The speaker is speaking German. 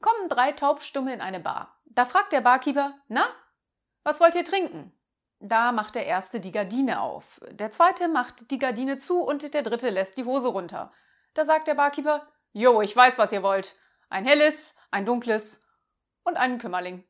Kommen drei Taubstumme in eine Bar. Da fragt der Barkeeper, na, was wollt ihr trinken? Da macht der erste die Gardine auf, der zweite macht die Gardine zu und der dritte lässt die Hose runter. Da sagt der Barkeeper, Jo, ich weiß, was ihr wollt. Ein helles, ein dunkles und einen Kümmerling.